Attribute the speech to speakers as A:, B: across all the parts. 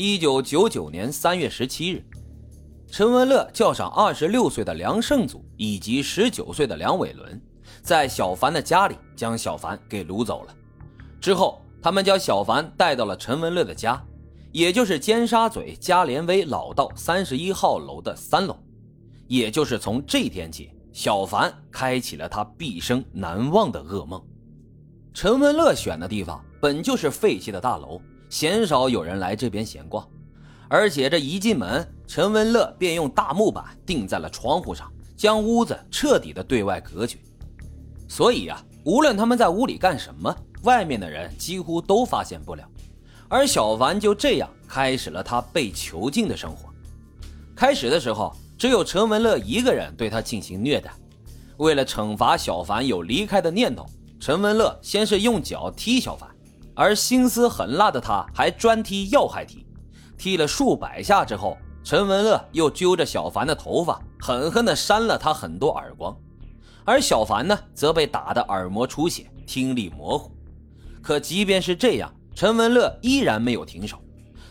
A: 一九九九年三月十七日，陈文乐叫上二十六岁的梁胜祖以及十九岁的梁伟伦，在小凡的家里将小凡给掳走了。之后，他们将小凡带到了陈文乐的家，也就是尖沙咀嘉联威老道三十一号楼的三楼。也就是从这天起，小凡开启了他毕生难忘的噩梦。陈文乐选的地方本就是废弃的大楼，鲜少有人来这边闲逛。而且这一进门，陈文乐便用大木板钉在了窗户上，将屋子彻底的对外隔绝。所以呀，无论他们在屋里干什么，外面的人几乎都发现不了。而小凡就这样开始了他被囚禁的生活。开始的时候。只有陈文乐一个人对他进行虐待。为了惩罚小凡有离开的念头，陈文乐先是用脚踢小凡，而心思狠辣的他还专踢要害踢。踢了数百下之后，陈文乐又揪着小凡的头发，狠狠地扇了他很多耳光。而小凡呢，则被打得耳膜出血，听力模糊。可即便是这样，陈文乐依然没有停手，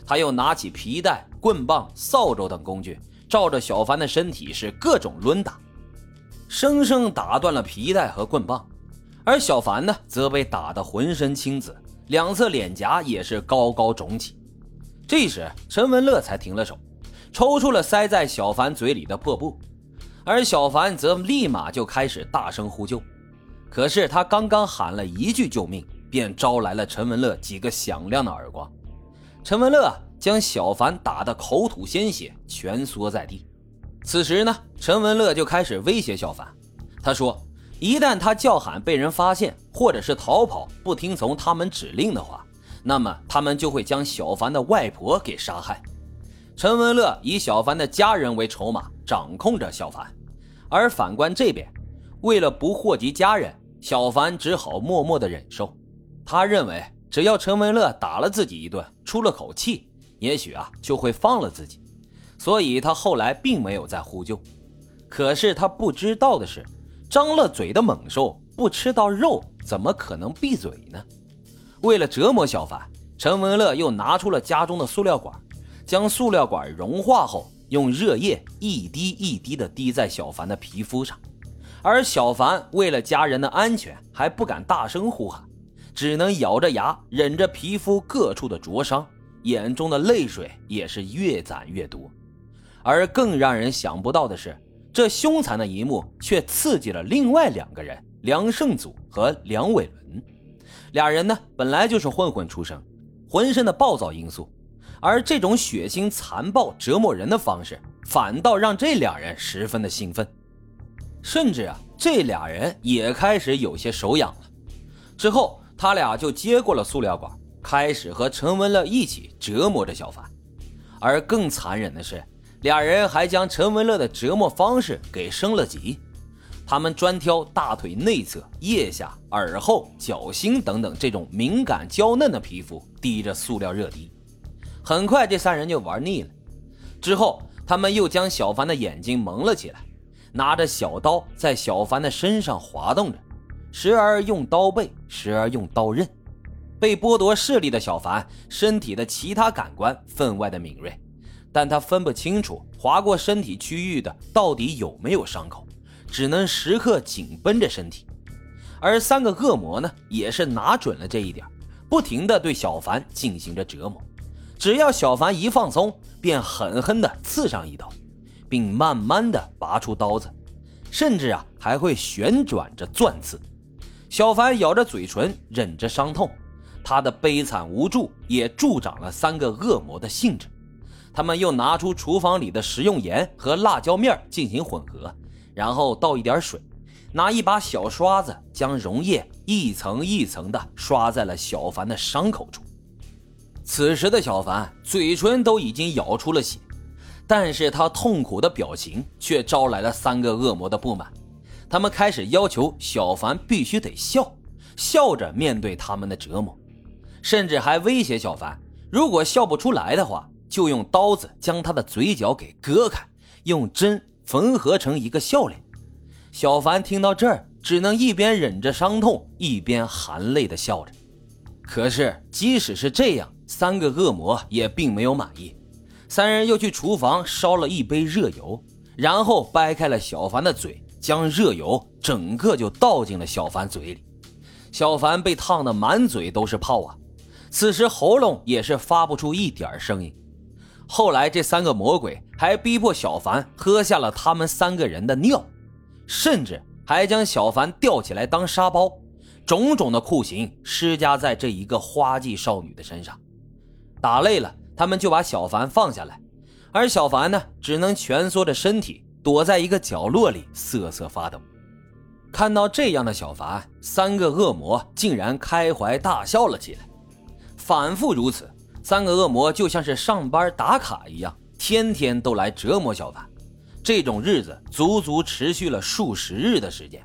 A: 他又拿起皮带、棍棒、扫帚等工具。照着小凡的身体是各种抡打，生生打断了皮带和棍棒，而小凡呢，则被打得浑身青紫，两侧脸颊也是高高肿起。这时，陈文乐才停了手，抽出了塞在小凡嘴里的破布，而小凡则立马就开始大声呼救。可是他刚刚喊了一句救命，便招来了陈文乐几个响亮的耳光。陈文乐。将小凡打得口吐鲜血，蜷缩在地。此时呢，陈文乐就开始威胁小凡。他说：“一旦他叫喊被人发现，或者是逃跑不听从他们指令的话，那么他们就会将小凡的外婆给杀害。”陈文乐以小凡的家人为筹码，掌控着小凡。而反观这边，为了不祸及家人，小凡只好默默的忍受。他认为，只要陈文乐打了自己一顿，出了口气。也许啊，就会放了自己，所以他后来并没有再呼救。可是他不知道的是，张了嘴的猛兽不吃到肉，怎么可能闭嘴呢？为了折磨小凡，陈文乐又拿出了家中的塑料管，将塑料管融化后，用热液一滴一滴的滴在小凡的皮肤上。而小凡为了家人的安全，还不敢大声呼喊，只能咬着牙忍着皮肤各处的灼伤。眼中的泪水也是越攒越多，而更让人想不到的是，这凶残的一幕却刺激了另外两个人——梁胜祖和梁伟伦。俩人呢，本来就是混混出身，浑身的暴躁因素，而这种血腥、残暴、折磨人的方式，反倒让这俩人十分的兴奋，甚至啊，这俩人也开始有些手痒了。之后，他俩就接过了塑料管。开始和陈文乐一起折磨着小凡，而更残忍的是，俩人还将陈文乐的折磨方式给升了级。他们专挑大腿内侧、腋下、耳后、脚心等等这种敏感娇嫩的皮肤滴着塑料热滴。很快，这三人就玩腻了。之后，他们又将小凡的眼睛蒙了起来，拿着小刀在小凡的身上滑动着，时而用刀背，时而用刀刃。被剥夺视力的小凡，身体的其他感官分外的敏锐，但他分不清楚划过身体区域的到底有没有伤口，只能时刻紧绷着身体。而三个恶魔呢，也是拿准了这一点，不停地对小凡进行着折磨。只要小凡一放松，便狠狠地刺上一刀，并慢慢地拔出刀子，甚至啊还会旋转着钻刺。小凡咬着嘴唇，忍着伤痛。他的悲惨无助也助长了三个恶魔的兴致，他们又拿出厨房里的食用盐和辣椒面进行混合，然后倒一点水，拿一把小刷子将溶液一层一层的刷在了小凡的伤口处。此时的小凡嘴唇都已经咬出了血，但是他痛苦的表情却招来了三个恶魔的不满，他们开始要求小凡必须得笑，笑着面对他们的折磨。甚至还威胁小凡，如果笑不出来的话，就用刀子将他的嘴角给割开，用针缝合成一个笑脸。小凡听到这儿，只能一边忍着伤痛，一边含泪的笑着。可是即使是这样，三个恶魔也并没有满意。三人又去厨房烧了一杯热油，然后掰开了小凡的嘴，将热油整个就倒进了小凡嘴里。小凡被烫得满嘴都是泡啊，此时喉咙也是发不出一点声音。后来这三个魔鬼还逼迫小凡喝下了他们三个人的尿，甚至还将小凡吊起来当沙包，种种的酷刑施加在这一个花季少女的身上。打累了。他们就把小凡放下来，而小凡呢，只能蜷缩着身体躲在一个角落里瑟瑟发抖。看到这样的小凡，三个恶魔竟然开怀大笑了起来。反复如此，三个恶魔就像是上班打卡一样，天天都来折磨小凡。这种日子足足持续了数十日的时间，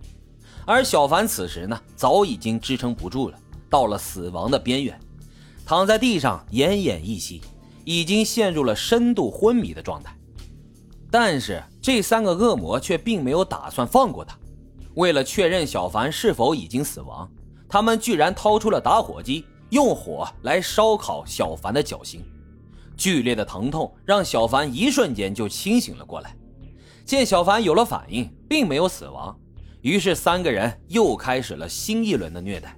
A: 而小凡此时呢，早已经支撑不住了，到了死亡的边缘，躺在地上奄奄一息。已经陷入了深度昏迷的状态，但是这三个恶魔却并没有打算放过他。为了确认小凡是否已经死亡，他们居然掏出了打火机，用火来烧烤小凡的脚心。剧烈的疼痛让小凡一瞬间就清醒了过来。见小凡有了反应，并没有死亡，于是三个人又开始了新一轮的虐待。